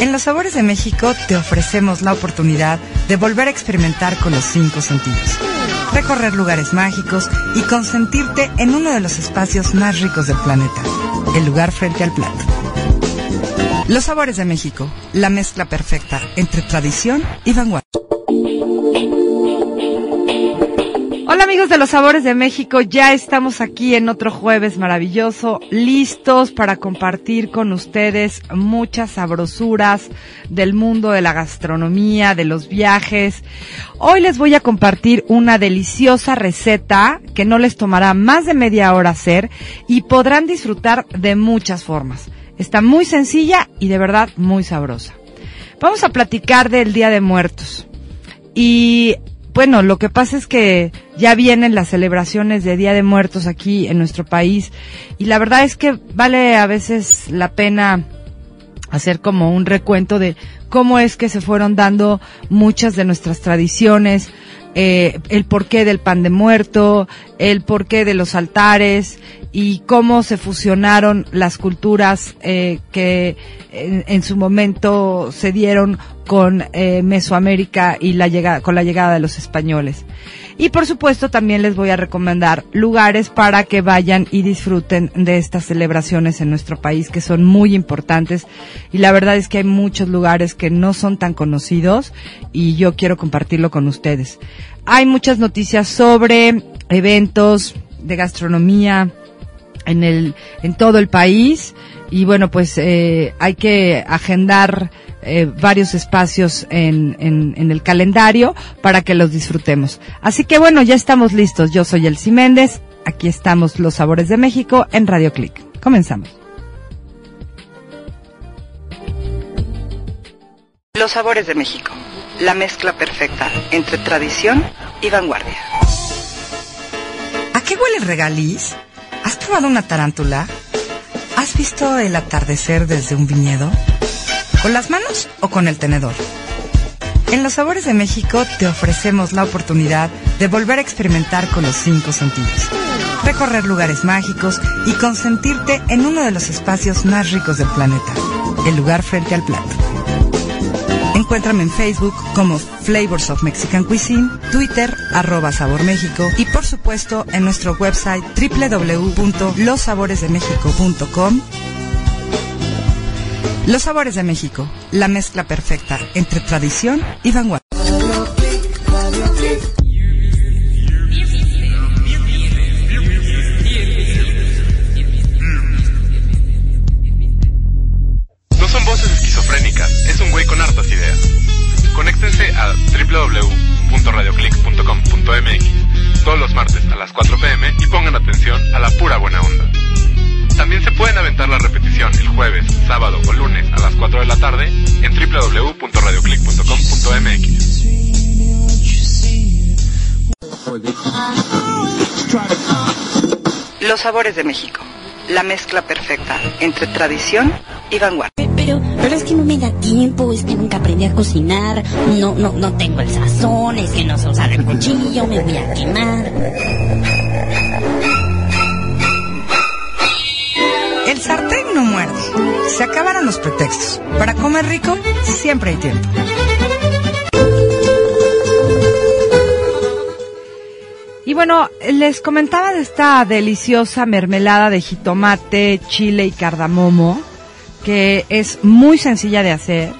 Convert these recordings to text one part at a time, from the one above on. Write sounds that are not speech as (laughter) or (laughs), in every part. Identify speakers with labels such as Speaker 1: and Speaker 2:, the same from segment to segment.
Speaker 1: En Los Sabores de México te ofrecemos la oportunidad de volver a experimentar con los cinco sentidos. Recorrer lugares mágicos y consentirte en uno de los espacios más ricos del planeta, el lugar frente al plato. Los Sabores de México, la mezcla perfecta entre tradición y vanguardia. Hola amigos de los Sabores de México, ya estamos aquí en otro jueves maravilloso, listos para compartir con ustedes muchas sabrosuras del mundo de la gastronomía, de los viajes. Hoy les voy a compartir una deliciosa receta que no les tomará más de media hora hacer y podrán disfrutar de muchas formas. Está muy sencilla y de verdad muy sabrosa. Vamos a platicar del Día de Muertos. Y bueno, lo que pasa es que ya vienen las celebraciones de Día de Muertos aquí en nuestro país y la verdad es que vale a veces la pena hacer como un recuento de cómo es que se fueron dando muchas de nuestras tradiciones, eh, el porqué del pan de muerto, el porqué de los altares y cómo se fusionaron las culturas eh, que en, en, su momento se dieron con eh, Mesoamérica y la llegada, con la llegada de los españoles. Y por supuesto también les voy a recomendar lugares para que vayan y disfruten de estas celebraciones en nuestro país que son muy importantes y la verdad es que hay muchos lugares que no son tan conocidos y yo quiero compartirlo con ustedes. Hay muchas noticias sobre eventos de gastronomía en el en todo el país y bueno pues eh, hay que agendar eh, varios espacios en, en, en, el calendario para que los disfrutemos. Así que bueno, ya estamos listos. Yo soy Elsie Méndez. Aquí estamos Los Sabores de México en Radio Click. Comenzamos.
Speaker 2: Los Sabores de México. La mezcla perfecta entre tradición y vanguardia.
Speaker 1: ¿A qué huele el regaliz? ¿Has probado una tarántula? ¿Has visto el atardecer desde un viñedo? ¿Con las manos o con el tenedor? En Los Sabores de México te ofrecemos la oportunidad de volver a experimentar con los cinco sentidos. Recorrer lugares mágicos y consentirte en uno de los espacios más ricos del planeta, el lugar frente al plato. Encuéntrame en Facebook como Flavors of Mexican Cuisine, Twitter arroba Sabor México y por supuesto en nuestro website www.losaboresdemexico.com los sabores de México, la mezcla perfecta entre tradición y vanguardia.
Speaker 3: www.radioclick.com.mx. Los
Speaker 2: sabores de México. La mezcla perfecta entre tradición y vanguardia.
Speaker 4: Pero, pero es que no me da tiempo, es que nunca aprendí a cocinar, no, no, no tengo el sazón, es que no sé usar el cuchillo, me voy a quemar.
Speaker 1: Se acabaron los pretextos. Para comer rico, siempre hay tiempo. Y bueno, les comentaba de esta deliciosa mermelada de jitomate, chile y cardamomo, que es muy sencilla de hacer.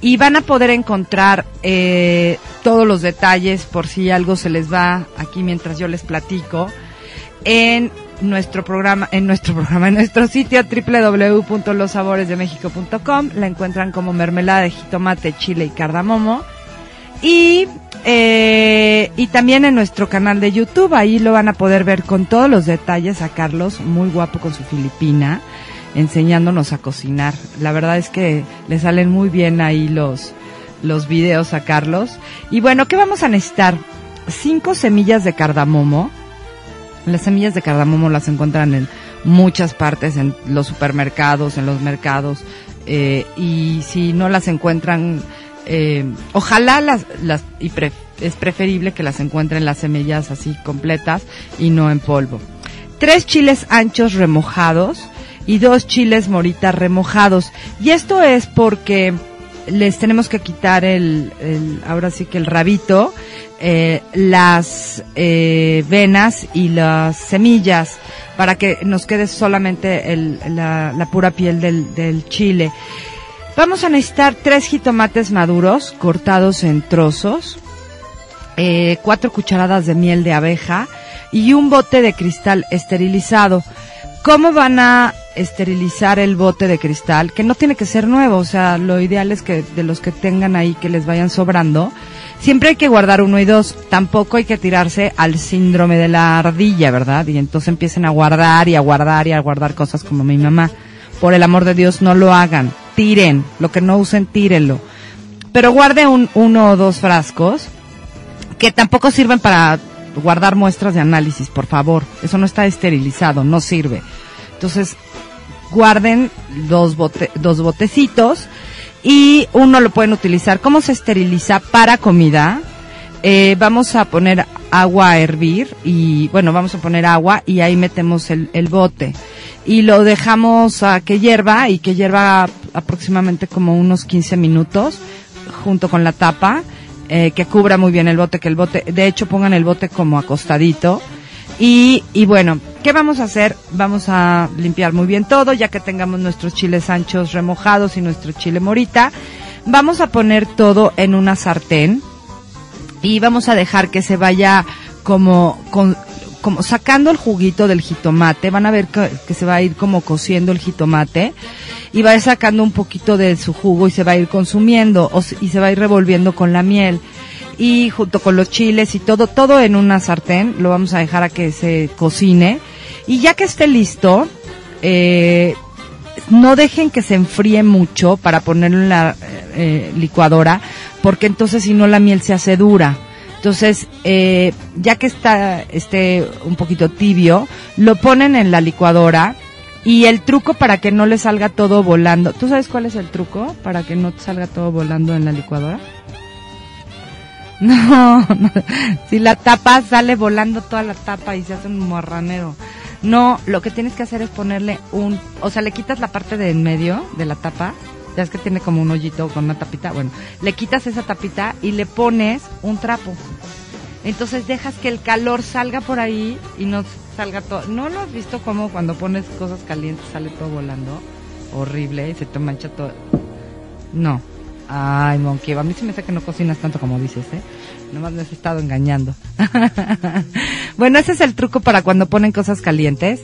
Speaker 1: Y van a poder encontrar eh, todos los detalles por si algo se les va aquí mientras yo les platico en nuestro programa, en nuestro (laughs) programa, en nuestro sitio www.losaboresdemexico.com. La encuentran como mermelada de jitomate, chile y cardamomo. Y, eh, y también en nuestro canal de YouTube, ahí lo van a poder ver con todos los detalles a Carlos, muy guapo con su filipina, enseñándonos a cocinar. La verdad es que le salen muy bien ahí los, los videos a Carlos. Y bueno, ¿qué vamos a necesitar? Cinco semillas de cardamomo. Las semillas de cardamomo las encuentran en muchas partes, en los supermercados, en los mercados. eh, y si no las encuentran, eh, ojalá las, las y pre- es preferible que las encuentren las semillas así completas y no en polvo. Tres chiles anchos remojados y dos chiles moritas remojados. Y esto es porque les tenemos que quitar el, el- ahora sí que el rabito, eh, las eh, venas y las semillas para que nos quede solamente la, pura piel del, del chile. Vamos a necesitar tres jitomates maduros cortados en trozos, eh, cuatro cucharadas de miel de abeja y un bote de cristal esterilizado. ¿Cómo van a esterilizar el bote de cristal? Que no tiene que ser nuevo, o sea, lo ideal es que de los que tengan ahí que les vayan sobrando, siempre hay que guardar uno y dos. Tampoco hay que tirarse al síndrome de la ardilla, ¿verdad? Y entonces empiecen a guardar y a guardar y a guardar cosas como mi mamá. Por el amor de Dios, no lo hagan. Tiren. Lo que no usen, tírenlo. Pero guarde un, uno o dos frascos que tampoco sirven para guardar muestras de análisis, por favor. Eso no está esterilizado, no sirve. Entonces, guarden dos, bote, dos botecitos y uno lo pueden utilizar. ¿Cómo se esteriliza para comida? Eh, vamos a poner agua a hervir y, bueno, vamos a poner agua y ahí metemos el, el bote. Y lo dejamos a que hierva y que hierva aproximadamente como unos 15 minutos junto con la tapa, eh, que cubra muy bien el bote, que el bote, de hecho pongan el bote como acostadito. Y, y bueno, ¿qué vamos a hacer? Vamos a limpiar muy bien todo, ya que tengamos nuestros chiles anchos remojados y nuestro chile morita. Vamos a poner todo en una sartén y vamos a dejar que se vaya como, como sacando el juguito del jitomate. Van a ver que, se va a ir como cociendo el jitomate y va a ir sacando un poquito de su jugo y se va a ir consumiendo o y se va a ir revolviendo con la miel y junto con los chiles y todo, todo en una sartén, lo vamos a dejar a que se cocine y ya que esté listo, eh, no dejen que se enfríe mucho para ponerlo en la eh, licuadora, porque entonces si no la miel se hace dura. Entonces, eh, ya que está este un poquito tibio, lo ponen en la licuadora y el truco para que no le salga todo volando. ¿Tú sabes cuál es el truco para que no salga todo volando en la licuadora? (laughs) No, no. (laughs) si la tapa sale volando toda la tapa y se hace un morranero. No, lo que tienes que hacer es ponerle un, o sea, le quitas la parte de en medio de la tapa, ya es que tiene como un hoyito con una tapita, bueno, le quitas esa tapita y le pones un trapo. Entonces dejas que el calor salga por ahí y no salga todo. ¿No lo has visto como cuando pones cosas calientes sale todo volando? Horrible y se te mancha todo. No. Ay, Monkey, a mí se me hace que no cocinas tanto como dices, ¿eh? Nomás me has estado engañando. (laughs) bueno, ese es el truco para cuando ponen cosas calientes.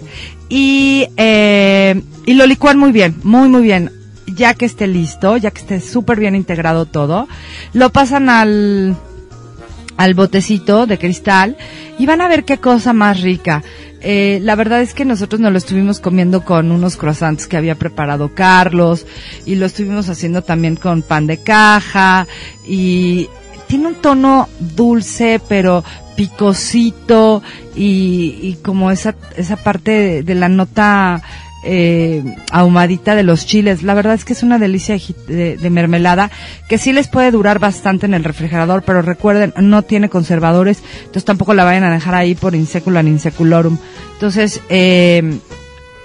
Speaker 1: Y, eh, y lo licúan muy bien, muy, muy bien. Ya que esté listo, ya que esté súper bien integrado todo, lo pasan al, al botecito de cristal y van a ver qué cosa más rica. Eh, la verdad es que nosotros nos lo estuvimos comiendo con unos croissants que había preparado Carlos y lo estuvimos haciendo también con pan de caja y tiene un tono dulce pero picosito y, como esa, esa parte de, la nota eh, ahumadita de los chiles. La verdad es que es una delicia de, mermelada que sí les puede durar bastante en el refrigerador, pero recuerden, no tiene conservadores, entonces tampoco la vayan a dejar ahí por insecula inseculorum. Entonces, eh,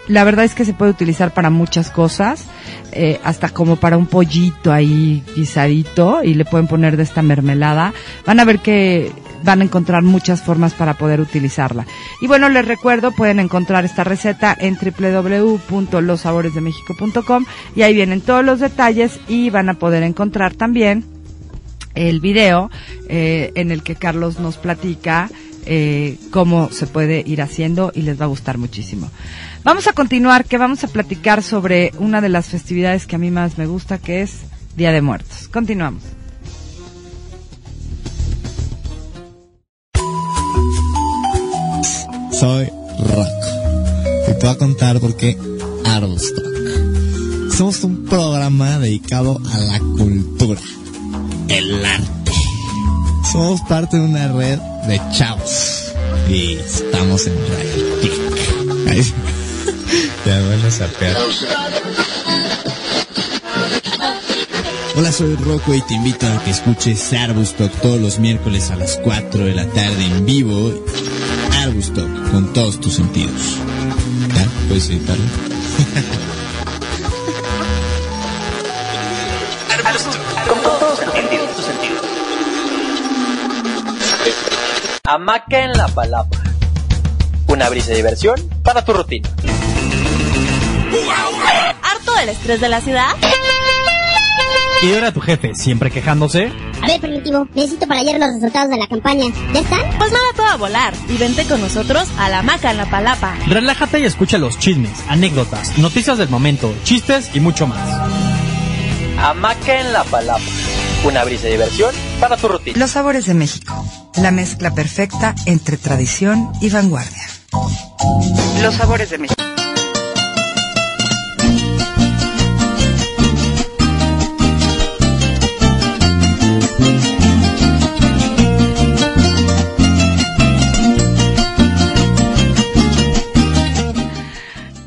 Speaker 1: la verdad es que se puede utilizar para muchas cosas, eh, hasta como para un pollito ahí guisadito y le pueden poner de esta mermelada. Van a ver que van a encontrar muchas formas para poder utilizarla. Y bueno, les recuerdo, pueden encontrar esta receta en www.losaboresdemexico.com y ahí vienen todos los detalles y van a poder encontrar también el video eh, en el que Carlos nos platica eh, cómo se puede ir haciendo y les va a gustar muchísimo. Vamos a continuar, que vamos a platicar sobre una de las festividades que a mí más me gusta, que es Día de Muertos. Continuamos.
Speaker 5: Soy Rock. Y te voy a contar por qué Armstrong. Somos un programa dedicado a la cultura. el arte. Somos parte de una red de chavos y estamos en Radio sí. Te van a sapear. Hola, soy Rocco y te invito a que escuches Arbustock todos los miércoles a las 4 de la tarde en vivo. Arbustock, con todos tus sentidos. ¿Ya? ¿Puedes editarlo? (laughs)
Speaker 6: Hamaca en la palapa. Una brisa de diversión para tu rutina.
Speaker 7: ¿Harto del estrés de la ciudad?
Speaker 8: ¿Y era tu jefe siempre quejándose?
Speaker 9: A ver, Primitivo, necesito para ayer los resultados de la campaña. ¿Ya están?
Speaker 7: Pues nada, todo a volar. Y vente con nosotros a la Maca en la Palapa.
Speaker 8: Relájate y escucha los chismes, anécdotas, noticias del momento, chistes y mucho más.
Speaker 6: Hamaca en la palapa. Una brisa de diversión para tu rutina.
Speaker 1: Los sabores de México. La mezcla perfecta entre tradición y vanguardia.
Speaker 2: Los sabores de México.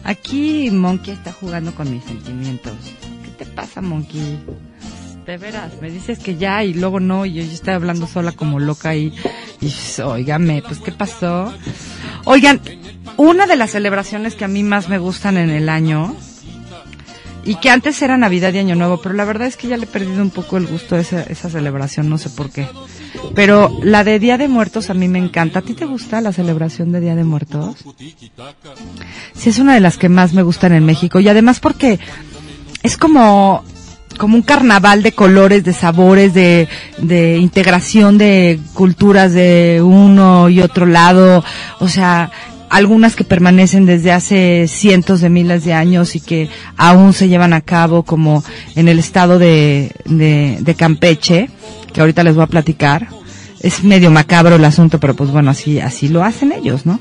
Speaker 1: Aquí Monkey está jugando con mis sentimientos. ¿Qué te pasa, Monkey? De veras, me dices que ya y luego no, y yo estoy hablando sola como loca y, y oígame, pues ¿qué pasó? Oigan, una de las celebraciones que a mí más me gustan en el año, y que antes era Navidad y Año Nuevo, pero la verdad es que ya le he perdido un poco el gusto a esa, esa celebración, no sé por qué. Pero la de Día de Muertos a mí me encanta. ¿A ti te gusta la celebración de Día de Muertos? Sí, es una de las que más me gustan en México. Y además porque es como, como un carnaval de colores, de sabores, de, integración de culturas de uno y otro lado. O sea, algunas que permanecen desde hace cientos de miles de años y que aún se llevan a cabo, como en el estado de, de, de Campeche, que ahorita les voy a platicar. Es medio macabro el asunto, pero pues bueno, así, así lo hacen ellos, ¿no?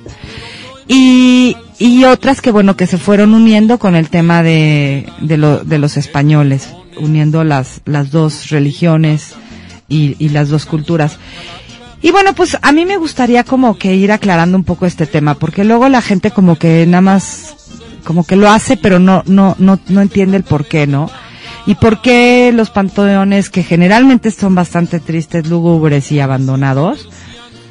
Speaker 1: Y, y otras que bueno, que se fueron uniendo con el tema de, de, lo, de los españoles, uniendo las, las dos religiones y, y las dos culturas. Y bueno, pues a mí me gustaría como que ir aclarando un poco este tema, porque luego la gente como que nada más, como que lo hace, pero no, no, no, no entiende el por qué, ¿no? Y por qué los panteones, que generalmente son bastante tristes, lúgubres y abandonados,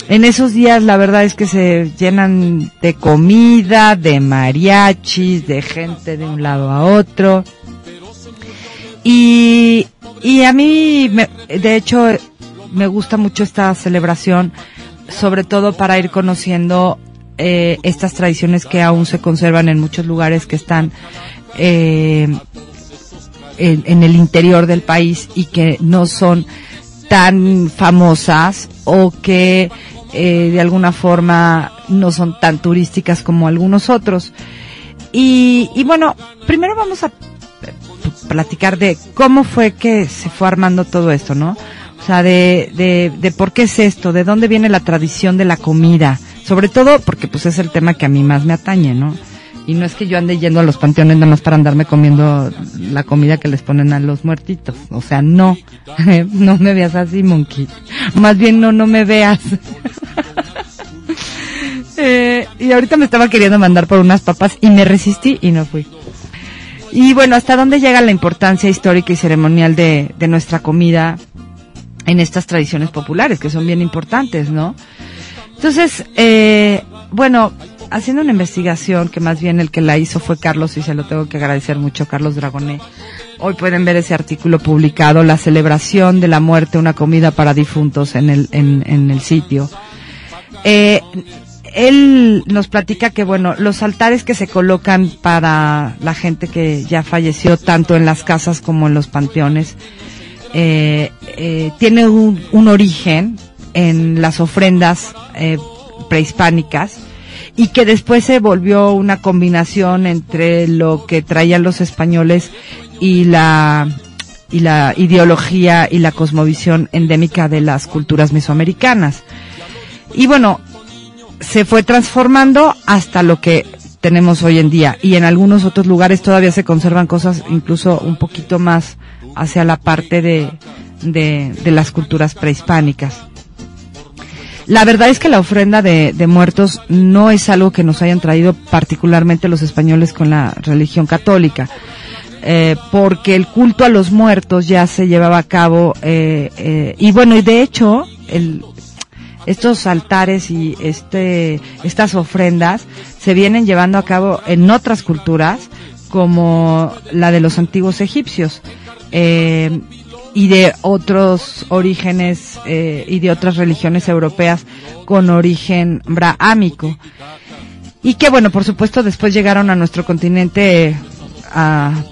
Speaker 1: en esos días la verdad es que se llenan de comida, de mariachis, de gente de un lado a otro. Y, y a mí, me- de hecho, me gusta mucho esta celebración, sobre todo para ir conociendo eh, estas tradiciones que aún se conservan en muchos lugares que están eh, en, el interior del país y que no son tan famosas o que eh, de alguna forma no son tan turísticas como algunos otros. Y, y bueno, primero vamos a platicar de cómo fue que se fue armando todo esto, ¿no? O sea, de, de, de por qué es esto, de dónde viene la tradición de la comida, sobre todo porque pues es el tema que a mí más me atañe, ¿no? Y no es que yo ande yendo a los panteones nada más para andarme comiendo la comida que les ponen a los muertitos. O sea, no. (laughs) no me veas así, monkey. Más bien no, no me veas. (laughs) Eh, y ahorita me estaba queriendo mandar por unas papas y me resistí y no fui. Y bueno, ¿hasta dónde llega la importancia histórica y ceremonial de, de nuestra comida en estas tradiciones populares, que son bien importantes, ¿no? Entonces, eh, bueno, haciendo una investigación, que más bien el que la hizo fue Carlos, y se lo tengo que agradecer mucho, Carlos Dragoné. Hoy pueden ver ese artículo publicado, La celebración de la muerte, una comida para difuntos en el, en, en el sitio. Eh, él nos platica que, bueno, los altares que se colocan para la gente que ya falleció, tanto en las casas como en los panteones, eh, eh, tiene un, origen en las ofrendas eh, prehispánicas y que después se volvió una combinación entre lo que traían los españoles y la y la ideología y la cosmovisión endémica de las culturas mesoamericanas. Y bueno, se fue transformando hasta lo que tenemos hoy en día y en algunos otros lugares todavía se conservan cosas incluso un poquito más hacia la parte de, de, de las culturas prehispánicas. La verdad es que la ofrenda de, de, muertos no es algo que nos hayan traído particularmente los españoles con la religión católica, eh, porque el culto a los muertos ya se llevaba a cabo eh, eh, y bueno y de hecho el, estos altares y este estas ofrendas se vienen llevando a cabo en otras culturas como la de los antiguos egipcios. Eh, y de otros orígenes eh, y de otras religiones europeas con origen brahámico. Y que bueno, por supuesto después llegaron a nuestro continente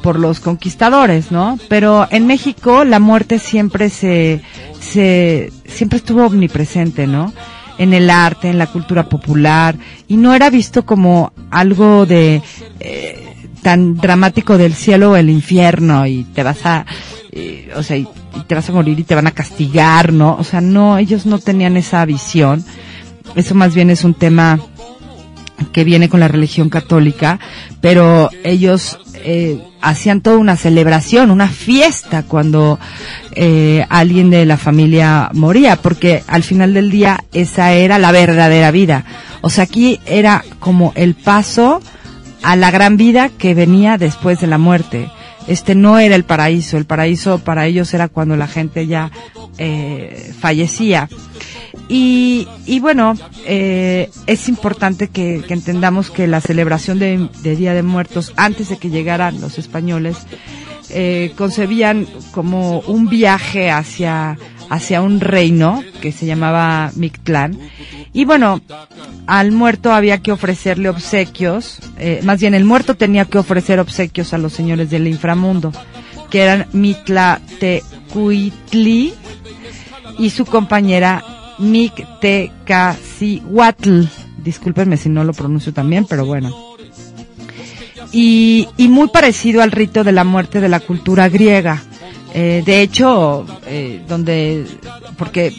Speaker 1: por los conquistadores, ¿no? Pero en México la muerte siempre se, se, siempre estuvo omnipresente, ¿no? En el arte, en la cultura popular, y no era visto como algo de, eh, tan dramático del cielo o el infierno y te vas a o sea, y, te vas a morir y te van a castigar, ¿no? O sea, no, ellos no tenían esa visión. Eso más bien es un tema que viene con la religión católica, pero ellos eh, hacían toda una celebración, una fiesta cuando eh, alguien de la familia moría, porque al final del día esa era la verdadera vida. O sea, aquí era como el paso a la gran vida que venía después de la muerte este no era el paraíso, el paraíso para ellos era cuando la gente ya eh, fallecía. Y, bueno, eh, es importante que, entendamos que la celebración de, Día de Muertos, antes de que llegaran los españoles, eh, concebían como un viaje hacia, hacia un reino que se llamaba Mictlán. Y bueno, al muerto había que ofrecerle obsequios, eh, más bien el muerto tenía que ofrecer obsequios a los señores del inframundo, que eran Mitlatecuitli y su compañera Mictecacihuatl. Discúlpenme si no lo pronuncio también, pero bueno. Y, muy parecido al rito de la muerte de la cultura griega. Eh, de hecho, eh, donde, porque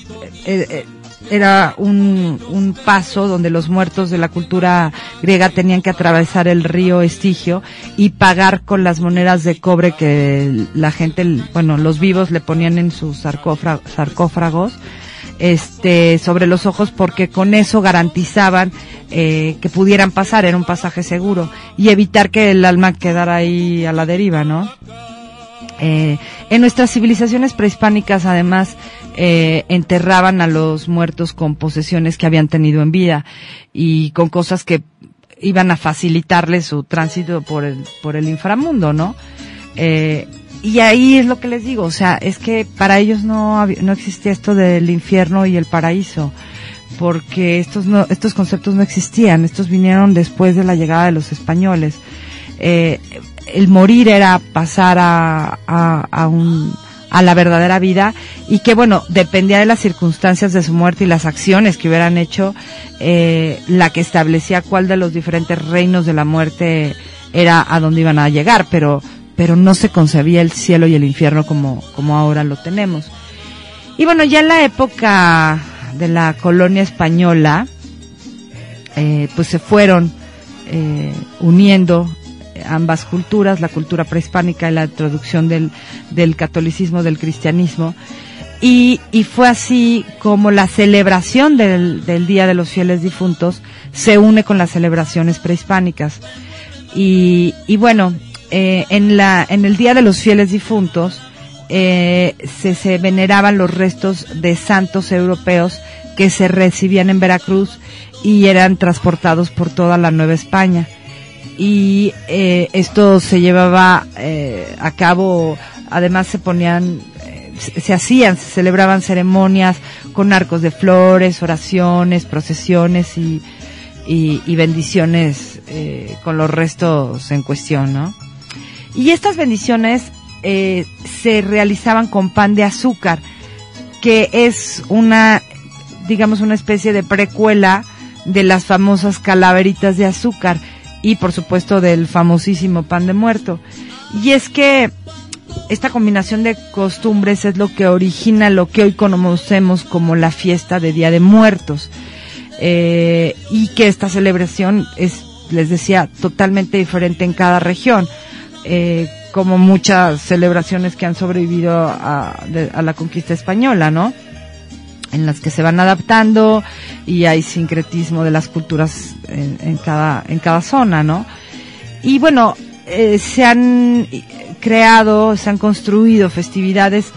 Speaker 1: eh, era un, un, paso donde los muertos de la cultura griega tenían que atravesar el río Estigio y pagar con las monedas de cobre que la gente, bueno, los vivos le ponían en sus sarcófagos este, sobre los ojos porque con eso garantizaban eh, que pudieran pasar, era un pasaje seguro y evitar que el alma quedara ahí a la deriva, ¿no? Eh, en nuestras civilizaciones prehispánicas, además, eh, enterraban a los muertos con posesiones que habían tenido en vida y con cosas que iban a facilitarles su tránsito por el, por el inframundo, ¿no? Eh, y ahí es lo que les digo, o sea, es que para ellos no, no existía esto del infierno y el paraíso, porque estos, no, estos conceptos no existían, estos vinieron después de la llegada de los españoles. Eh, el morir era pasar a, a, a, un, a la verdadera vida y que bueno, dependía de las circunstancias de su muerte y las acciones que hubieran hecho, eh, la que establecía cuál de los diferentes reinos de la muerte era a dónde iban a llegar, pero pero no se concebía el cielo y el infierno como, como ahora lo tenemos. Y bueno, ya en la época de la colonia española, eh, pues se fueron eh, uniendo ambas culturas, la cultura prehispánica y la introducción del, del catolicismo, del cristianismo. Y, y, fue así como la celebración del, del Día de los Fieles Difuntos se une con las celebraciones prehispánicas. Y, y bueno, eh, en, la, en el Día de los Fieles Difuntos eh, se, veneraban los restos de santos europeos que se recibían en Veracruz y eran transportados por toda la Nueva España. Y eh, esto se llevaba eh, a cabo, además se ponían, se, se, hacían, se celebraban ceremonias con arcos de flores, oraciones, procesiones y, y, y bendiciones eh, con los restos en cuestión, ¿no? Y estas bendiciones eh, se realizaban con pan de azúcar, que es una, digamos, una especie de precuela de las famosas calaveritas de azúcar y por supuesto del famosísimo pan de muerto. Y es que esta combinación de costumbres es lo que origina lo que hoy conocemos como la fiesta de Día de Muertos. Eh, y que esta celebración es, les decía, totalmente diferente en cada región. Eh, como muchas celebraciones que han sobrevivido a, la conquista española, ¿no? En las que se van adaptando y hay sincretismo de las culturas en, en cada, en cada zona, ¿no? Y bueno, eh, se han creado, se han construido festividades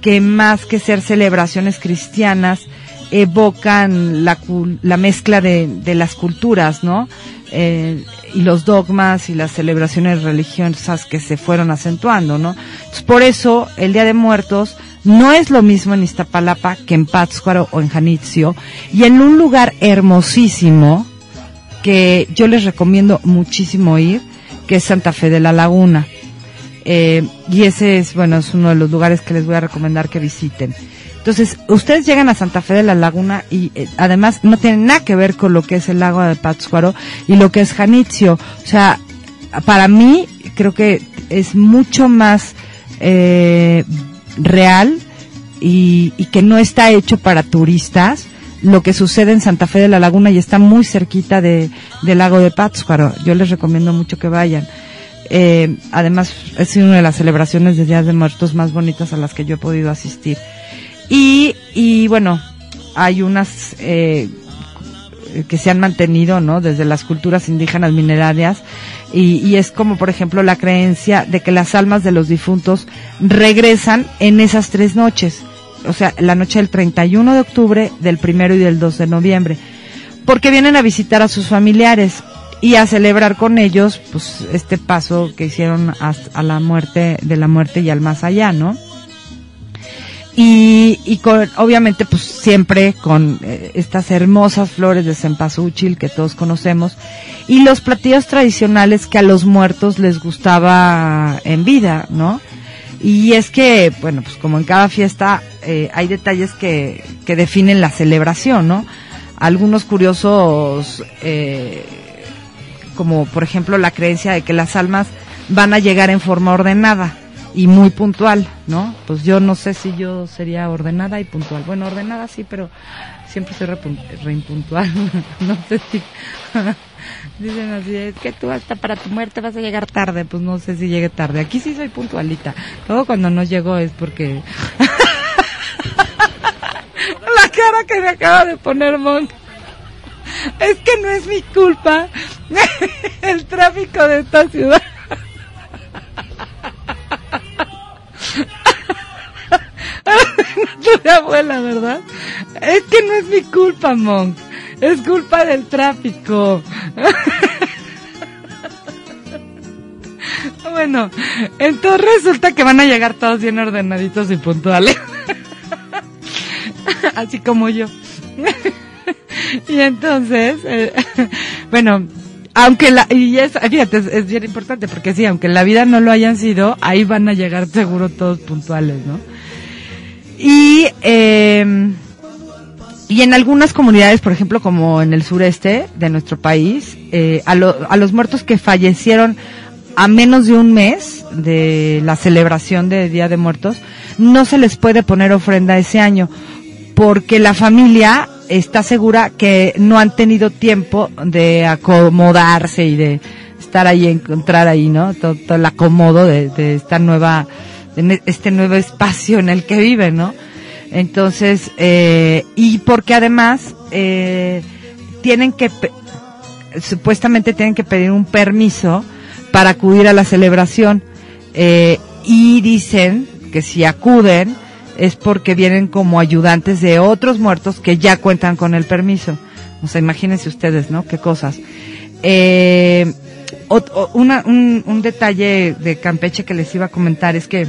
Speaker 1: que más que ser celebraciones cristianas, evocan la, la mezcla de, de las culturas, ¿no? Eh, y los dogmas y las celebraciones religiosas que se fueron acentuando, ¿no? Entonces, por eso, el Día de Muertos no es lo mismo en Iztapalapa que en Pátzcuaro o en Janitzio, y en un lugar hermosísimo, que yo les recomiendo muchísimo ir, que es Santa Fe de la Laguna. Eh, y ese es, bueno, es uno de los lugares que les voy a recomendar que visiten. Entonces, ustedes llegan a Santa Fe de la Laguna y eh, además no tienen nada que ver con lo que es el lago de Pátzcuaro y lo que es Janitzio. O sea, para mí creo que es mucho más eh, real y, que no está hecho para turistas lo que sucede en Santa Fe de la Laguna y está muy cerquita de, del lago de Pátzcuaro. Yo les recomiendo mucho que vayan. Eh, además, es una de las celebraciones de Días de Muertos más bonitas a las que yo he podido asistir. Y, y bueno, hay unas eh, que se han mantenido, ¿no? Desde las culturas indígenas minerarias. Y, y es como, por ejemplo, la creencia de que las almas de los difuntos regresan en esas tres noches. O sea, la noche del 31 de octubre, del primero y del 2 de noviembre. Porque vienen a visitar a sus familiares y a celebrar con ellos, pues, este paso que hicieron hasta- a la muerte, de la muerte y al más allá, ¿no? Y, y con, obviamente pues siempre con eh, estas hermosas flores de cempasúchil que todos conocemos y los platillos tradicionales que a los muertos les gustaba en vida, ¿no? Y es que, bueno, pues como en cada fiesta eh, hay detalles que, que definen la celebración, ¿no? Algunos curiosos, eh, como por ejemplo la creencia de que las almas van a llegar en forma ordenada y muy puntual, ¿no? Pues yo no sé si yo sería ordenada y puntual. Bueno, ordenada sí, pero siempre soy repun- re impuntual. (laughs) no sé si... (laughs) Dicen así, es que tú hasta para tu muerte vas a llegar tarde. Pues no sé si llegue tarde. Aquí sí soy puntualita. Luego cuando no llego es porque... (laughs) La cara que me acaba de poner Monk. Es que no es mi culpa el tráfico de esta ciudad. (laughs) tu abuela, ¿verdad? Es que no es mi culpa, Monk. Es culpa del tráfico. (laughs) bueno, entonces resulta que van a llegar todos bien ordenaditos y puntuales. (laughs) Así como yo. y entonces, eh, bueno, aunque la, y es, fíjate, es, es bien importante porque sí, aunque la vida no lo hayan sido, ahí van a llegar seguro todos puntuales, ¿no? Y, eh, y en algunas comunidades, por ejemplo, como en el sureste de nuestro país, eh, a, lo- a los muertos que fallecieron a menos de un mes de la celebración de Día de Muertos, no se les puede poner ofrenda ese año, porque la familia está segura que no han tenido tiempo de acomodarse y de estar ahí, encontrar ahí, ¿no? Todo, el acomodo de esta nueva, de este nuevo espacio en el que viven, ¿no? Entonces, eh, y porque además, eh, tienen que, supuestamente tienen que pedir un permiso para acudir a la celebración, eh, y dicen que si acuden, es porque vienen como ayudantes de otros muertos que ya cuentan con el permiso. O sea, imagínense ustedes, ¿no? Qué cosas. Eh, una- un, un detalle de Campeche que les iba a comentar es que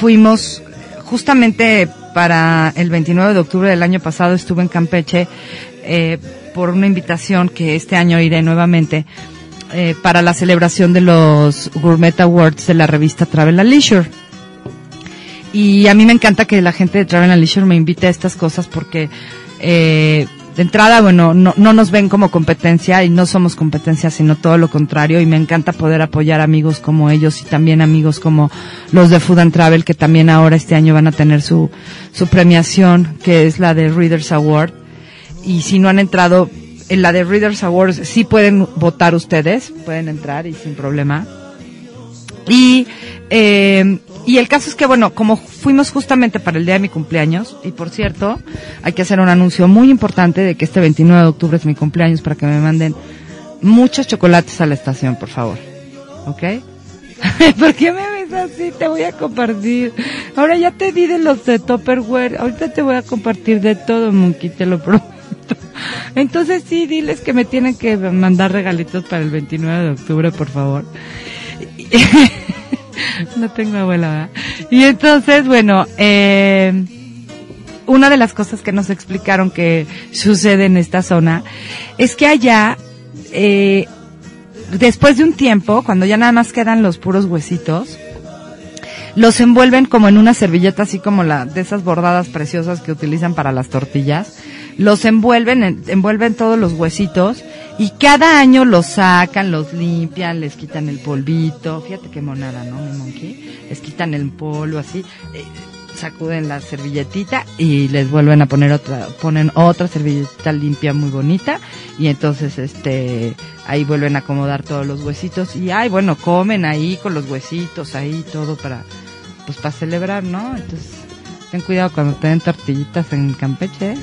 Speaker 1: fuimos justamente para el 29 de octubre del año pasado estuve en Campeche eh, por una invitación que este año iré nuevamente eh, para la celebración de los Gourmet Awards de la revista Travel and Leisure. Y a mí me encanta que la gente de Travel and Leisure me invite a estas cosas porque eh, de entrada, bueno, no, no nos ven como competencia y no somos competencia, sino todo lo contrario. Y me encanta poder apoyar amigos como ellos y también amigos como los de Food and Travel que también ahora este año van a tener su, su premiación, que es la de Readers Award. Y si no han entrado en la de Readers Awards, sí pueden votar ustedes, pueden entrar y sin problema. Y, eh, y el caso es que, bueno, como fuimos justamente para el día de mi cumpleaños, y por cierto, hay que hacer un anuncio muy importante de que este 29 de octubre es mi cumpleaños para que me manden muchos chocolates a la estación, por favor. ¿Ok? (laughs) ¿Por qué me ves así? Te voy a compartir. Ahora ya te di de los de Topperware. Ahorita te voy a compartir de todo, Monkey, te lo prometo. Entonces sí, diles que me tienen que mandar regalitos para el 29 de octubre, por favor. (laughs) no tengo abuela. Y entonces, bueno, eh, una de las cosas que nos explicaron que sucede en esta zona es que allá, eh, después de un tiempo, cuando ya nada más quedan los puros huesitos, los envuelven como en una servilleta así como la de esas bordadas preciosas que utilizan para las tortillas. Los envuelven, en- envuelven todos los huesitos y cada año los sacan, los limpian, les quitan el polvito. Fíjate qué monada, ¿no, mi monkey? Les quitan el polvo así, eh, sacuden la servilletita y les vuelven a poner otra, ponen otra servilletita limpia muy bonita y entonces este ahí vuelven a acomodar todos los huesitos y ay bueno comen ahí con los huesitos ahí todo para pues para celebrar no entonces ten cuidado cuando te den tortillitas en Campeche ¿eh?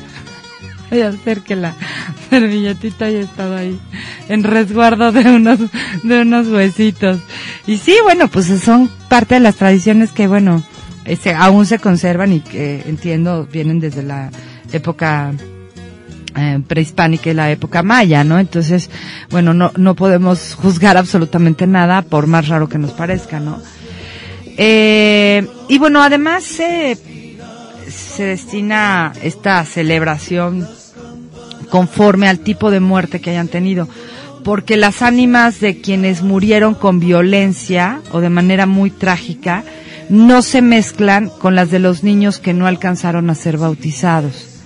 Speaker 1: Voy a hacer que la (laughs) servilletita haya estado ahí en resguardo de unos de unos huesitos y sí bueno pues son parte de las tradiciones que bueno este, aún se conservan y que entiendo vienen desde la época eh, prehispánica y la época maya, ¿no? Entonces, bueno, no, no podemos juzgar absolutamente nada por más raro que nos parezca, ¿no? Eh, y bueno, además se, se destina esta celebración conforme al tipo de muerte que hayan tenido, porque las ánimas de quienes murieron con violencia o de manera muy trágica no se mezclan con las de los niños que no alcanzaron a ser bautizados.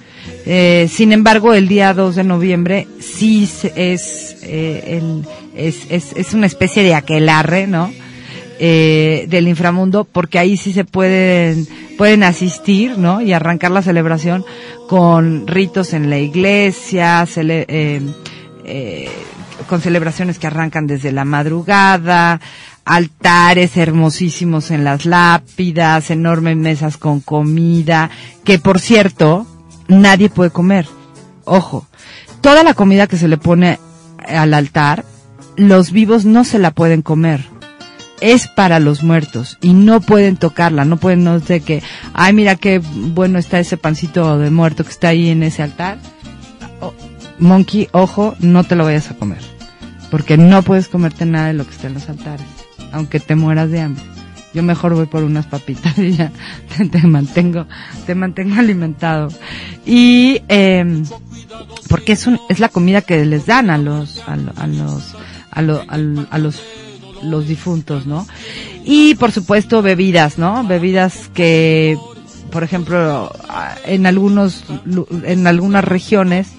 Speaker 1: Eh, sin embargo, el día 2 de noviembre sí es, eh, el, es, es, es una especie de aquelarre, ¿no? Eh, del inframundo, porque ahí sí se pueden, pueden asistir, ¿no? Y arrancar la celebración con ritos en la iglesia, eh, eh, con celebraciones que arrancan desde la madrugada, altares hermosísimos en las lápidas, enormes mesas con comida, que por cierto, nadie puede comer. Ojo, toda la comida que se le pone al altar, los vivos no se la pueden comer. Es para los muertos y no pueden tocarla, no pueden, no sé que, ay mira qué bueno está ese pancito de muerto que está ahí en ese altar. Oh, monkey, ojo, no te lo vayas a comer. Porque no puedes comerte nada de lo que está en los altares, aunque te mueras de hambre. Yo mejor voy por unas papitas y ya (laughs) te, te mantengo, te mantengo alimentado. Y, eh, porque es un, es la comida que les dan a los, a, a los, a, lo- a los, los difuntos, ¿no? Y por supuesto bebidas, ¿no? Bebidas que, por ejemplo, en algunos, en algunas regiones,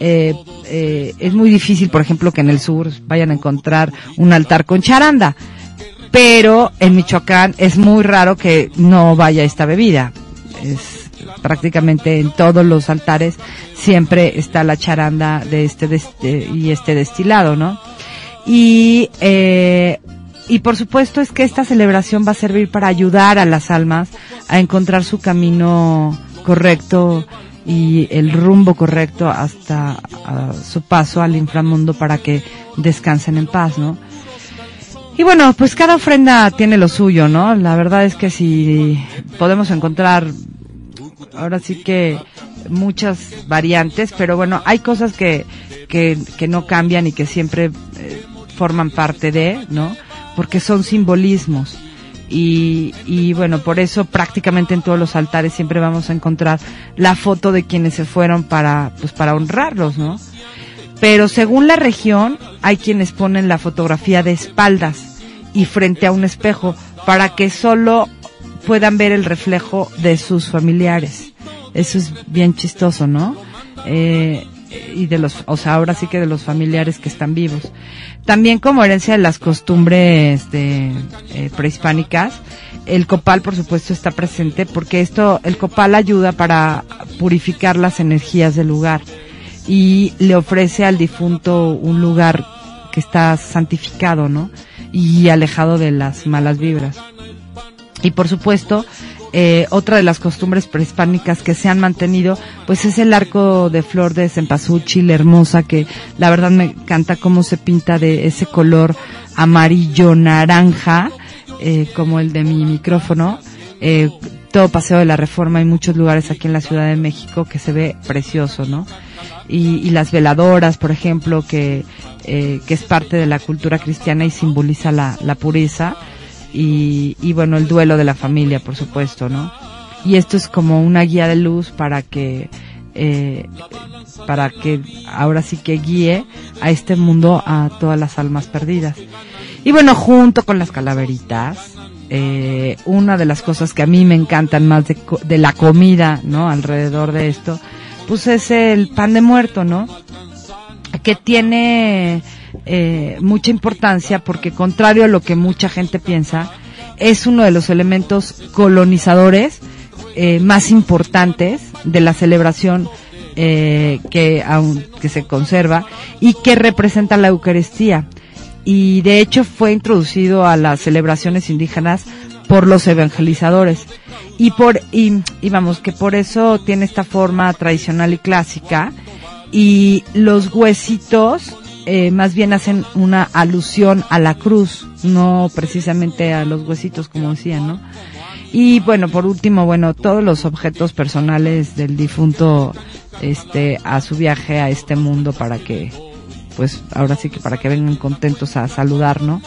Speaker 1: eh, eh, es muy difícil, por ejemplo, que en el sur vayan a encontrar un altar con charanda. Pero en Michoacán es muy raro que no vaya esta bebida. Es prácticamente en todos los altares siempre está la charanda de este, de este- y este destilado, ¿no? Y, eh, y por supuesto es que esta celebración va a servir para ayudar a las almas a encontrar su camino correcto y el rumbo correcto hasta su paso al inframundo para que descansen en paz, ¿no? Y bueno, pues cada ofrenda tiene lo suyo, ¿no? La verdad es que si podemos encontrar ahora sí que muchas variantes, pero bueno, hay cosas que, que, que no cambian y que siempre eh, forman parte de, ¿no? Porque son simbolismos. Y, y bueno, por eso prácticamente en todos los altares siempre vamos a encontrar la foto de quienes se fueron para, pues para honrarlos, ¿no? Pero según la región, hay quienes ponen la fotografía de espaldas y frente a un espejo para que solo puedan ver el reflejo de sus familiares. Eso es bien chistoso, ¿no? Eh, y de los, o sea, ahora sí que de los familiares que están vivos. También como herencia de las costumbres de, eh, prehispánicas, el copal por supuesto está presente porque esto, el copal ayuda para purificar las energías del lugar y le ofrece al difunto un lugar que está santificado, ¿no? y alejado de las malas vibras. Y por supuesto, eh, otra de las costumbres prehispánicas que se han mantenido, pues es el arco de flor de cempasúchil hermosa, que la verdad me encanta cómo se pinta de ese color amarillo naranja, eh, como el de mi micrófono. Eh, todo Paseo de la Reforma, hay muchos lugares aquí en la Ciudad de México que se ve precioso, ¿no? Y, y las veladoras, por ejemplo, que, eh, que es parte de la cultura cristiana y simboliza la, la pureza y, bueno, el duelo de la familia, por supuesto, ¿no? Y esto es como una guía de luz para que, eh, para que ahora sí que guíe a este mundo a todas las almas perdidas. Y bueno, junto con las calaveritas, eh, una de las cosas que a mí me encantan más de, de la comida, ¿no? Alrededor de esto, pues es el pan de muerto, ¿no? Que tiene eh, mucha importancia porque contrario a lo que mucha gente piensa, es uno de los elementos colonizadores eh, más importantes de la celebración eh, que aún que se conserva y que representa la Eucaristía. Y de hecho fue introducido a las celebraciones indígenas por los evangelizadores. Y por y, y vamos que por eso tiene esta forma tradicional y clásica. Y los huesitos eh, más bien hacen una alusión a la cruz no precisamente a los huesitos como decían no y bueno por último bueno todos los objetos personales del difunto este a su viaje a este mundo para que pues ahora sí que para que vengan contentos a saludar, ¿no?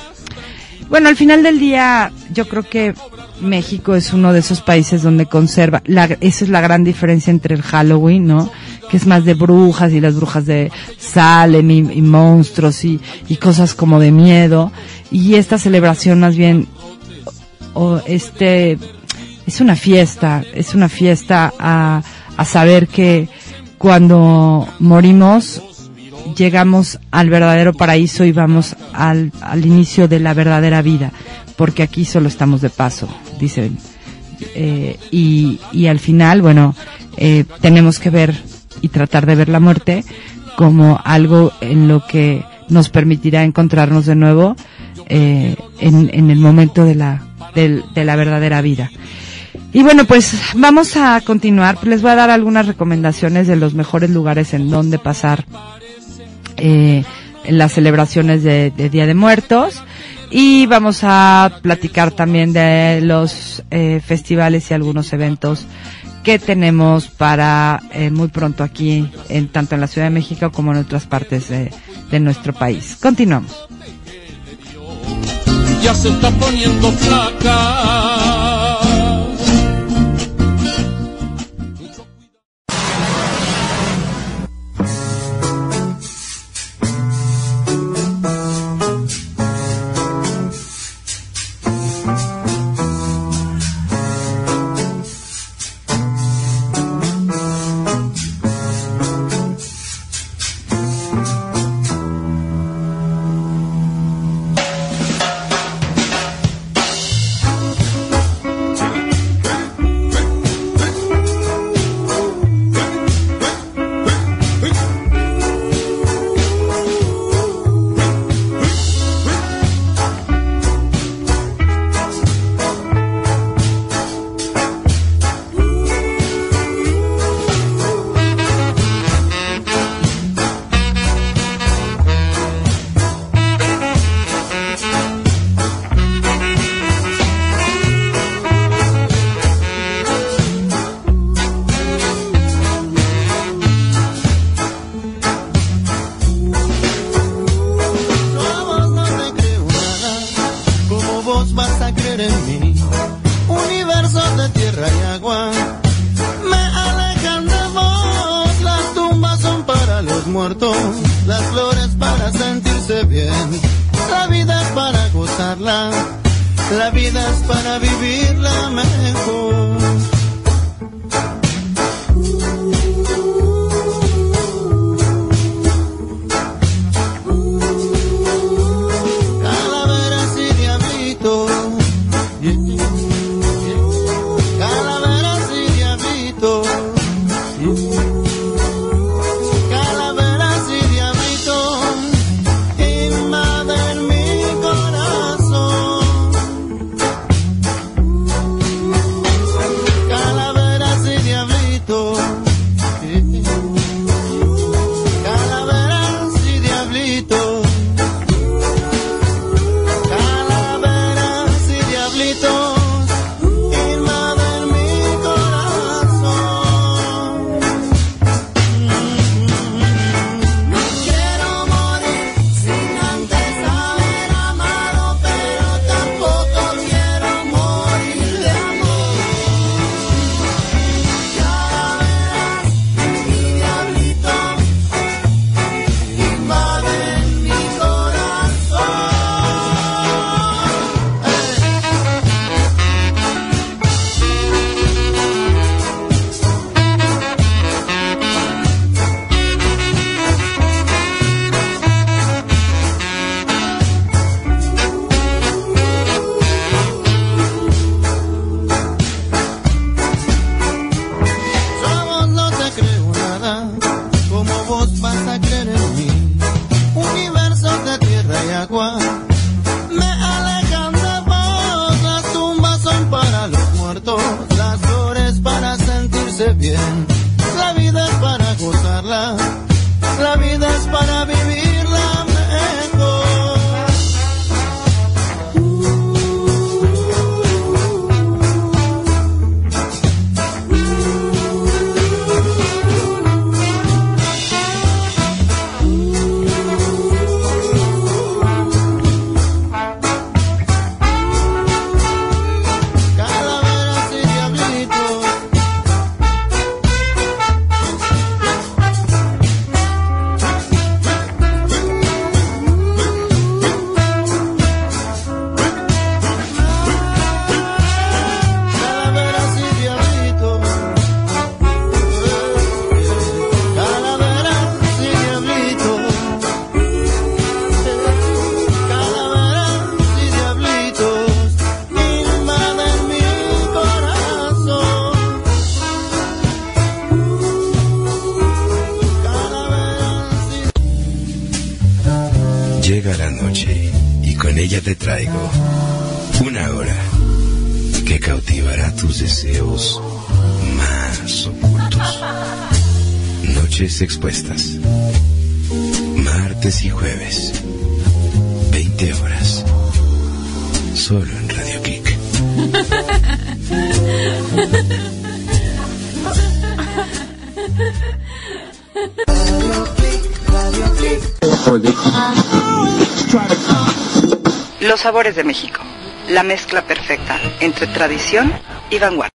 Speaker 1: Bueno, al final del día, yo creo que México es uno de esos países donde conserva, la, esa es la gran diferencia entre el Halloween, ¿no? Que es más de brujas y las brujas de Salem y, monstruos y, y cosas como de miedo. Y esta celebración más bien, o este, es una fiesta, es una fiesta a, a saber que cuando morimos llegamos al verdadero paraíso y vamos al, al inicio de la verdadera vida, porque aquí solo estamos de paso, dicen. Eh, y, y al final, bueno, eh, tenemos que ver y tratar de ver la muerte como algo en lo que nos permitirá encontrarnos de nuevo eh, en, en el momento de la, del- de la verdadera vida. Y bueno, pues vamos a continuar. Les voy a dar algunas recomendaciones de los mejores lugares en donde pasar eh, las celebraciones de, de Día de Muertos. Y vamos a platicar también de los eh, festivales y algunos eventos que tenemos para eh, muy pronto aquí, en, tanto en la Ciudad de México como en otras partes de, nuestro país. Continuamos.
Speaker 10: Te
Speaker 11: traigo una hora que cautivará tus deseos más ocultos. Noches expuestas. Martes y jueves. 20 horas. Solo en Radio Click. (laughs)
Speaker 2: Sabores de México. La mezcla perfecta entre tradición y vanguardia.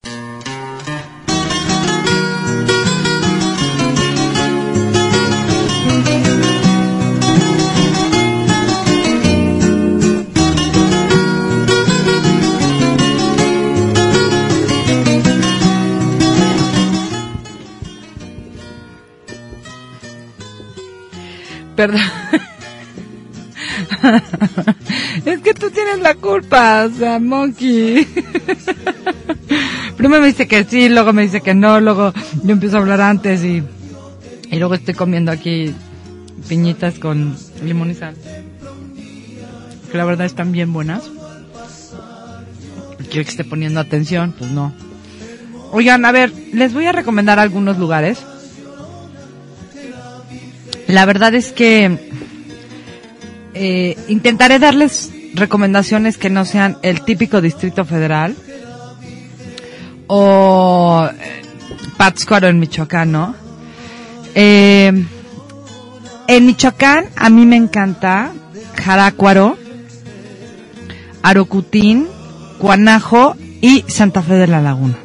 Speaker 1: Tienes la culpa, o sea, Monkey. Primero me dice que sí, luego me dice que no, luego yo empiezo a hablar antes y, y luego estoy comiendo aquí piñitas con limón y sal. Que la verdad están bien buenas. Quiero que esté poniendo atención, pues no. Oigan, a ver, les voy a recomendar algunos lugares. La verdad es que eh, intentaré darles recomendaciones que no sean el típico Distrito Federal o eh, Pátzcuaro en Michoacán, ¿no? Eh, en Michoacán a mí me encanta Jarácuaro, Arocutín, Cuanajo y Santa Fe de la Laguna.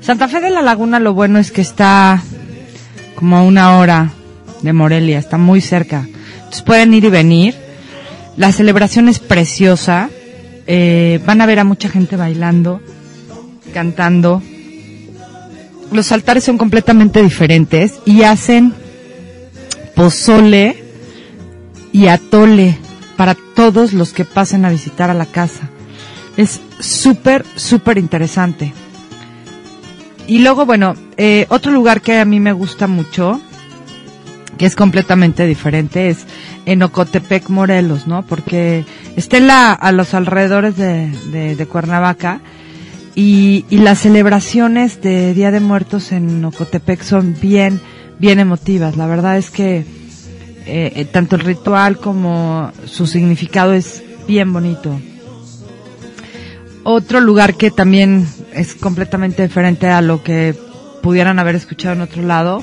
Speaker 1: Santa Fe de la Laguna lo bueno es que está como a una hora de Morelia, está muy cerca. Entonces pueden ir y venir. La celebración es preciosa. Eh, van a ver a mucha gente bailando, cantando. Los altares son completamente diferentes y hacen pozole y atole para todos los que pasen a visitar a la casa. Es súper, súper interesante. Y luego, bueno, eh, otro lugar que a mí me gusta mucho que es completamente diferente, es en Ocotepec, Morelos, ¿no? Porque está a los alrededores de, de, Cuernavaca y, y, las celebraciones de Día de Muertos en Ocotepec son bien, bien emotivas. La verdad es que eh, tanto el ritual como su significado es bien bonito. Otro lugar que también es completamente diferente a lo que pudieran haber escuchado en otro lado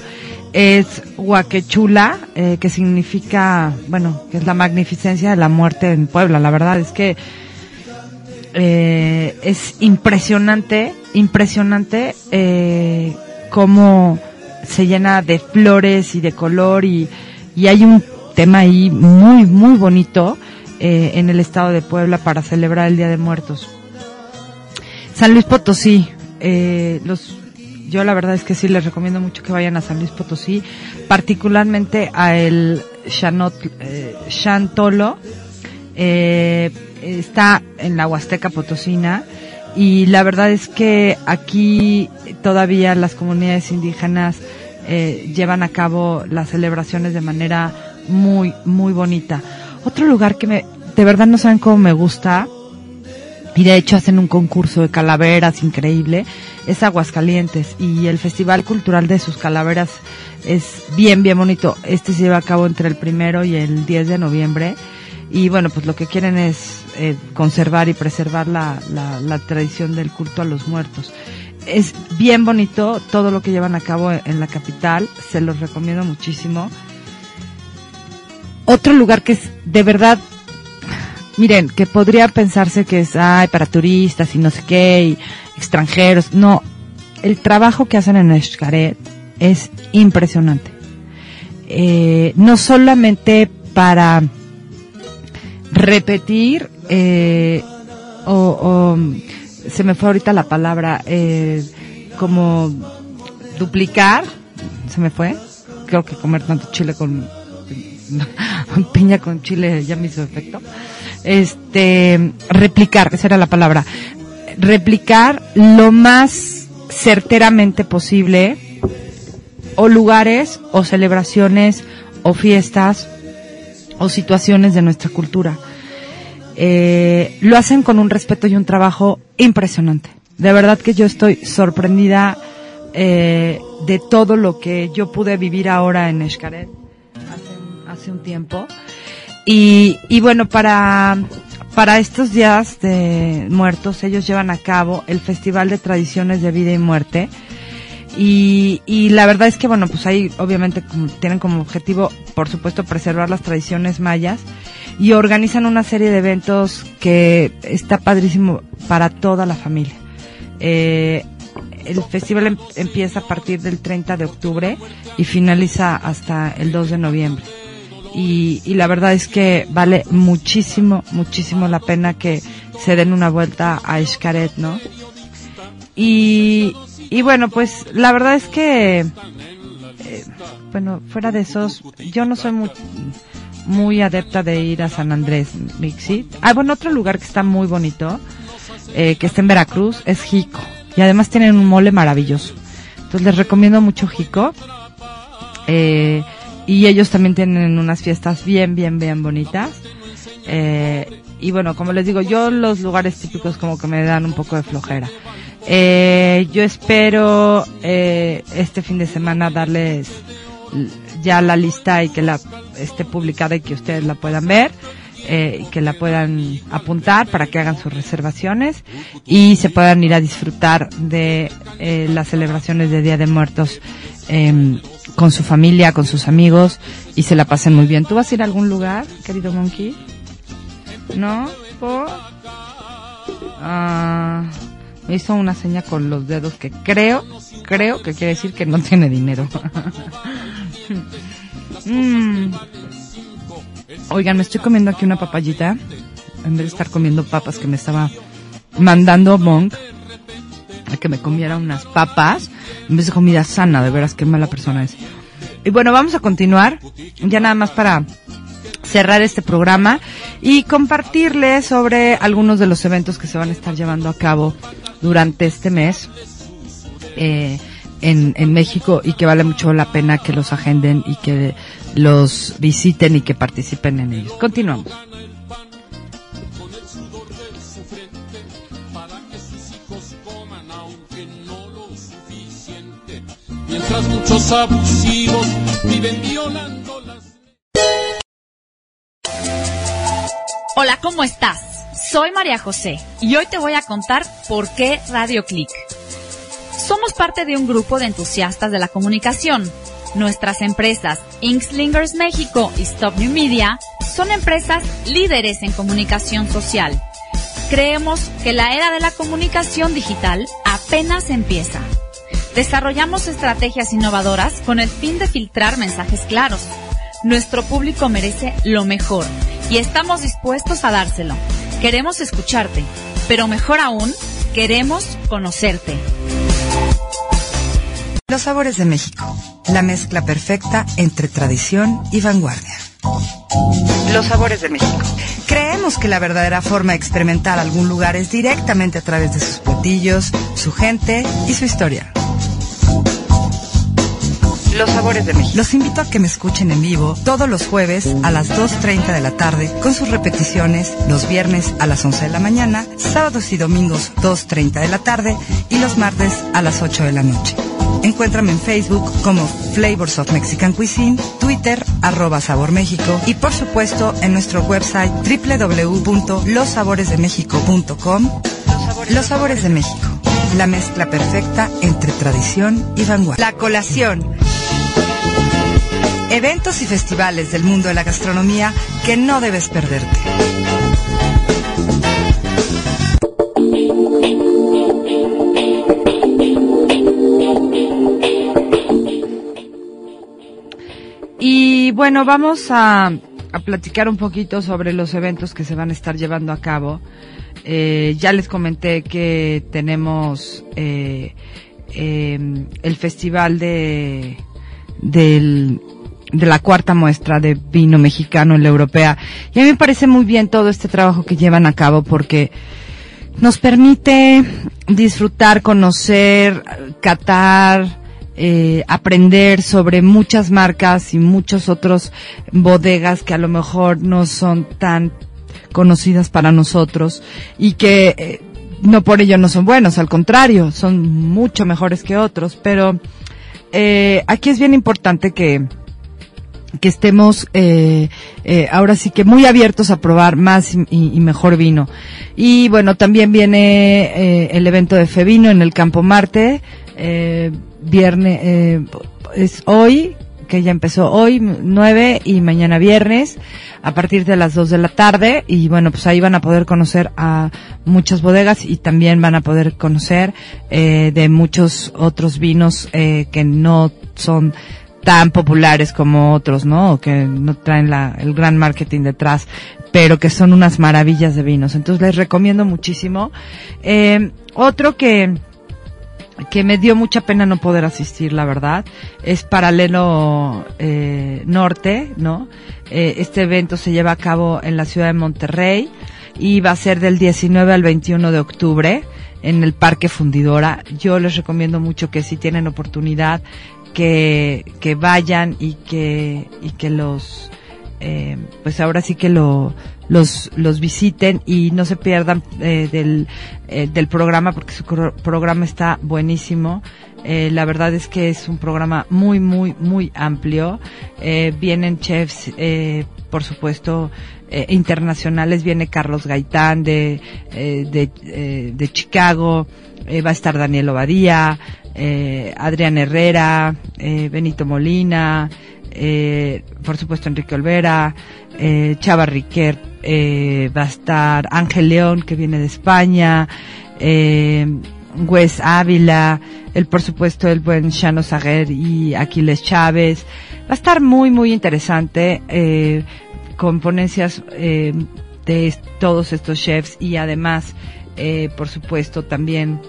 Speaker 1: es Huaquechula, eh, que significa, bueno, que es la magnificencia de la muerte en Puebla. La verdad es que eh, es impresionante, impresionante eh, cómo se llena de flores y de color y, y hay un tema ahí muy, muy bonito eh, en el estado de Puebla para celebrar el Día de Muertos. San Luis Potosí, eh, los yo la verdad es que sí les recomiendo mucho que vayan a San Luis Potosí, particularmente a el Chanot, eh, Chantolo, eh, está en la Huasteca Potosina y la verdad es que aquí todavía las comunidades indígenas eh, llevan a cabo las celebraciones de manera muy, muy bonita. Otro lugar que me, de verdad no saben cómo me gusta, y de hecho hacen un concurso de calaveras increíble, es Aguascalientes y el Festival Cultural de sus Calaveras es bien, bien bonito. Este se lleva a cabo entre el primero y el 10 de noviembre y bueno, pues lo que quieren es eh, conservar y preservar la, la, la, tradición del culto a los muertos. Es bien bonito todo lo que llevan a cabo en la capital, se los recomiendo muchísimo. Otro lugar que es de verdad miren, que podría pensarse que es, ay, para turistas y no sé qué, y extranjeros. No, el trabajo que hacen en Escaret es impresionante. Eh, no solamente para repetir, eh, o, o, se me fue ahorita la palabra, eh, como duplicar, se me fue, creo que comer tanto chile con (laughs) piña con chile ya me hizo efecto este, replicar, esa era la palabra, replicar lo más certeramente posible o lugares o celebraciones o fiestas o situaciones de nuestra cultura. eh, lo hacen con un respeto y un trabajo impresionante. De verdad que yo estoy sorprendida eh, de todo lo que yo pude vivir ahora en Escaret hace, hace un tiempo. Y, y bueno, para, para estos días de muertos, ellos llevan a cabo el Festival de Tradiciones de Vida y Muerte. Y, y la verdad es que, bueno, pues ahí obviamente tienen como objetivo, por supuesto, preservar las tradiciones mayas y organizan una serie de eventos que está padrísimo para toda la familia. Eh, el festival em- empieza a partir del 30 de octubre y finaliza hasta el 2 de noviembre. Y, y la verdad es que vale muchísimo, muchísimo la pena que se den una vuelta a Xcaret, ¿no? Y, y bueno, pues la verdad es que, eh, bueno, fuera de esos, yo no soy muy, muy adepta de ir a San Andrés, Mixi. Ah, bueno, otro lugar que está muy bonito, eh, que está en Veracruz, es Jico. Y además tienen un mole maravilloso. Entonces les recomiendo mucho Jico. Eh, y ellos también tienen unas fiestas bien, bien, bien bonitas. Eh, y bueno, como les digo, yo los lugares típicos como que me dan un poco de flojera. Eh, yo espero eh, este fin de semana darles ya la lista y que la esté publicada y que ustedes la puedan ver eh, que la puedan apuntar para que hagan sus reservaciones y se puedan ir a disfrutar de eh, las celebraciones de Día de Muertos em, con su familia, con sus amigos y se la pasen muy bien. ¿Tú vas a ir a algún lugar, querido Monkey? ¿No? ¿Por? Ah, me hizo una seña con los dedos que creo, creo que quiere decir que no tiene dinero. (laughs) Mm. Oigan, me estoy comiendo aquí una papayita. En vez de estar comiendo papas que me estaba mandando Monk a que me comiera unas papas en vez de comida sana, de veras qué mala persona es. Y bueno, vamos a continuar, ya nada más para cerrar este programa y compartirles sobre algunos de los eventos que se van a estar llevando a cabo durante este mes eh, en, en México y que vale mucho la pena que los agenden y que los visiten y que participen en ellos. Continuamos.
Speaker 12: Mientras muchos abusivos viven violando las
Speaker 13: Hola, ¿cómo estás? Soy María José y hoy te voy a contar por qué Radio Click. Somos parte de un grupo de entusiastas de la comunicación. Nuestras empresas Inkslingers México y Stop New Media son empresas líderes en comunicación social. Creemos que la era de la comunicación digital apenas empieza. Desarrollamos estrategias innovadoras con el fin de filtrar mensajes claros. Nuestro público merece lo mejor y estamos dispuestos a dárselo. Queremos escucharte, pero mejor aún, queremos conocerte.
Speaker 1: Los sabores de México, la mezcla perfecta entre tradición y vanguardia.
Speaker 2: Los sabores de México.
Speaker 1: Creemos que la verdadera forma de experimentar algún lugar es directamente a través de sus platillos, su gente y su historia.
Speaker 2: Los sabores de México.
Speaker 1: Los invito a que me escuchen en vivo todos los jueves a las 2.30 de la tarde con sus repeticiones los viernes a las 11 de la mañana, sábados y domingos 2.30 de la tarde y los martes a las 8 de la noche. Encuéntrame en Facebook como Flavors of Mexican Cuisine, Twitter arroba Sabor México y por supuesto en nuestro website www.lossaboresdemexico.com Los Sabores de México, la mezcla perfecta entre tradición y vanguardia. La colación. Eventos y festivales del mundo de la gastronomía que no debes perderte. Bueno, vamos a, a platicar un poquito sobre los eventos que se van a estar llevando a cabo. Eh, ya les comenté que tenemos eh, eh, el festival de del, de la cuarta muestra de vino mexicano en la europea. Y a mí me parece muy bien todo este trabajo que llevan a cabo porque nos permite disfrutar, conocer, catar, eh, aprender sobre muchas marcas y muchos otros bodegas que a lo mejor no son tan conocidas para nosotros y que eh, no por ello no son buenos, al contrario, son mucho mejores que otros, pero eh, aquí es bien importante que, que estemos eh, ahora sí que muy abiertos a probar más y, mejor vino. Y bueno, también viene el evento de Fevino en el Campo Marte, viernes, eh, es hoy, que ya empezó hoy, 9 y mañana viernes, a partir de las 2 de la tarde. Y bueno, pues ahí van a poder conocer a muchas bodegas y también van a poder conocer eh, de muchos otros vinos eh, que no son tan populares como otros, ¿no? O que no traen la, el gran marketing detrás, pero que son unas maravillas de vinos. Entonces les recomiendo muchísimo. Eh, otro que, que me dio mucha pena no poder asistir, la verdad, es Paralelo eh, Norte, ¿no? Eh, este evento se lleva a cabo en la ciudad de Monterrey y va a ser del 19 al 21 de octubre en el Parque Fundidora. Yo les recomiendo mucho que si tienen oportunidad que, que vayan y que, y que los, eh, pues ahora sí que lo, los, los visiten y no se pierdan eh, del, eh, del programa porque su programa está buenísimo. Eh, la verdad es que es un programa muy, muy, muy amplio. Eh, vienen chefs, eh, por supuesto, eh, internacionales. Viene Carlos Gaitán de, eh, de, eh, de Chicago. Va a estar Daniel Obadía, Adrián Herrera, Benito Molina, eh, por supuesto Enrique Olvera, eh, Chava Riquer, eh, va a estar Ángel León que viene de España, eh, Wes Ávila, el por supuesto el buen Shano Saguer y Aquiles Chávez. Va a estar muy muy interesante eh, de todos estos chefs y además por supuesto también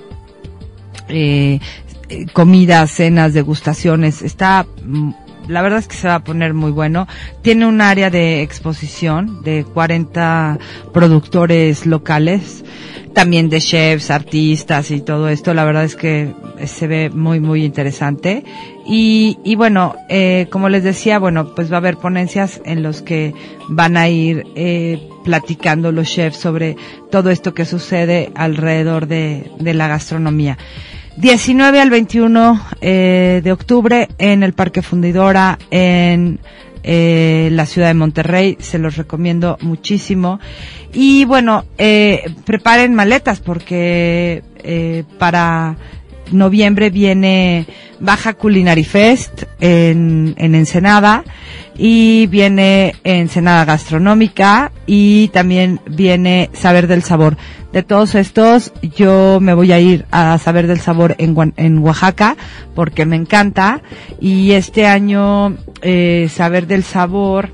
Speaker 1: eh, comidas, cenas, degustaciones. Está, mm, la verdad es que se va a poner muy bueno. Tiene un área de exposición de 40 productores locales, también de chefs, artistas y todo esto. La verdad es que se ve muy, muy interesante. Y, y bueno, eh, como les decía, bueno, pues va a haber ponencias en los que van a ir eh, platicando los chefs sobre todo esto que sucede alrededor de, de la gastronomía. 19 al 21 eh, de octubre en el Parque Fundidora en eh, la ciudad de Monterrey. Se los recomiendo muchísimo. Y bueno, eh, preparen maletas porque para noviembre viene Baja Culinary Fest en, en Ensenada y viene Ensenada Gastronómica y también viene Saber del Sabor. De todos estos, yo me voy a ir a Saber del Sabor en, en Oaxaca porque me encanta y este año eh, Saber del Sabor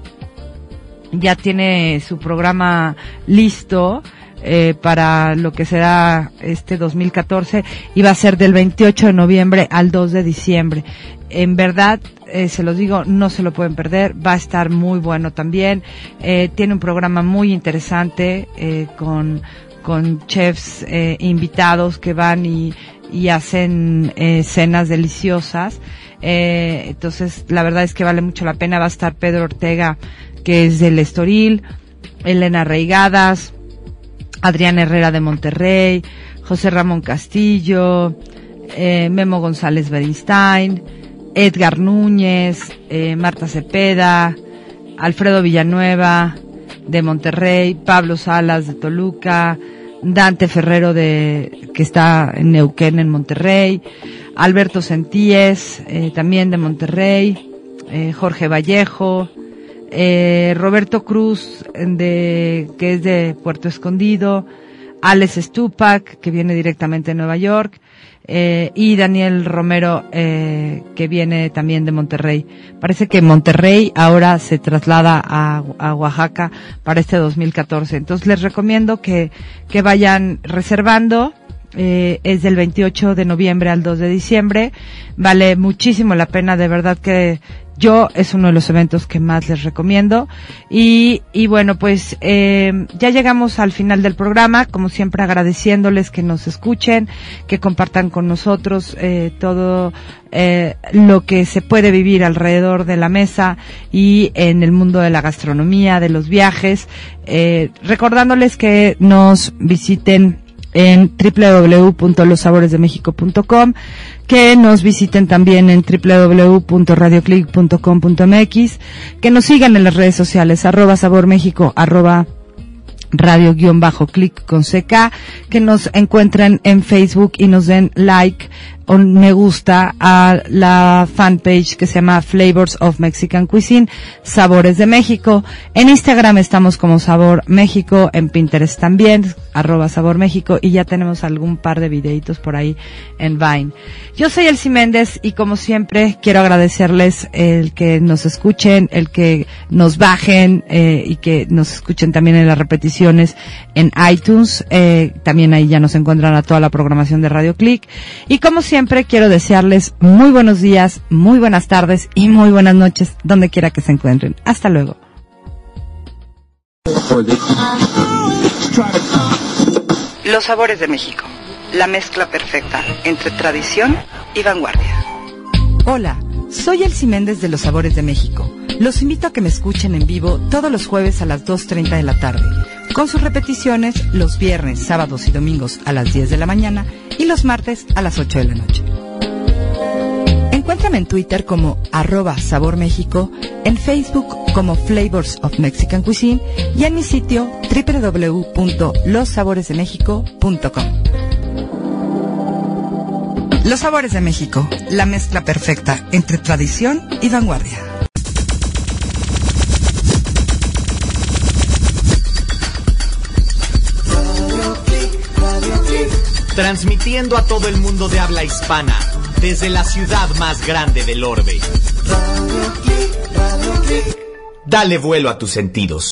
Speaker 1: ya tiene su programa listo eh, para lo que será este 2014 y va a ser del 28 de noviembre al 2 de diciembre. En verdad, eh, se los digo, no se lo pueden perder, va a estar muy bueno también. Eh, tiene un programa muy interesante eh, con, con chefs eh, invitados que van y, y hacen cenas deliciosas. Entonces, la verdad es que vale mucho la pena. Va a estar Pedro Ortega, que es del Estoril, Elena Reigadas, Adrián Herrera de Monterrey, José Ramón Castillo, eh, Memo González Berinstein, Edgar Núñez, eh, Marta Cepeda, Alfredo Villanueva de Monterrey, Pablo Salas de Toluca, Dante Ferrero de que está en Neuquén en Monterrey, Alberto Sentíes eh, también de Monterrey, Jorge Vallejo, eh, Roberto Cruz de que es de Puerto Escondido, Alex Stupak que viene directamente de Nueva York eh, y Daniel Romero eh, que viene también de Monterrey. Parece que Monterrey ahora se traslada a, a Oaxaca para este 2014. Entonces les recomiendo que, que vayan reservando. Eh, es del 28 de noviembre al 2 de diciembre. Vale muchísimo la pena, de verdad que, yo es uno de los eventos que más les recomiendo. Y, y bueno, pues eh, ya llegamos al final del programa, como siempre agradeciéndoles que nos escuchen, que compartan con nosotros eh, todo eh, lo que se puede vivir alrededor de la mesa y en el mundo de la gastronomía, de los viajes. Eh, recordándoles que nos visiten en www.losaboresdemexico.com, que nos visiten también en www.radioclick.com.mx, que nos sigan en las redes sociales, arroba sabor México, arroba radio-click con CK, que nos encuentren en Facebook y nos den like me gusta a la fanpage que se llama Flavors of Mexican Cuisine, Sabores de México. En Instagram estamos como Sabor México, en Pinterest también, arroba Sabor México, y ya tenemos algún par de videitos por ahí en Vine. Yo soy Elsie Méndez y como siempre quiero agradecerles el que nos escuchen, el que nos bajen eh, y que nos escuchen también en las repeticiones en iTunes. Eh, también ahí ya nos encuentran a toda la programación de Radio Click. Y como siempre quiero desearles muy buenos días, muy buenas tardes y muy buenas noches donde quiera que se encuentren. Hasta luego.
Speaker 2: Los sabores de México. La mezcla perfecta entre tradición y vanguardia.
Speaker 1: Hola, soy Elsie Méndez de Los Sabores de México. Los invito a que me escuchen en vivo todos los jueves a las 2.30 de la tarde, con sus repeticiones los viernes, sábados y domingos a las 10 de la mañana y los martes a las 8 de la noche. Encuéntrame en Twitter como arroba Sabor México, en Facebook como Flavors of Mexican Cuisine y en mi sitio www.lossaboresdemexico.com. Los Sabores de México, la mezcla perfecta entre tradición y vanguardia.
Speaker 14: Transmitiendo a todo el mundo de habla hispana, desde la ciudad más grande del orbe. Dale vuelo a tus sentidos.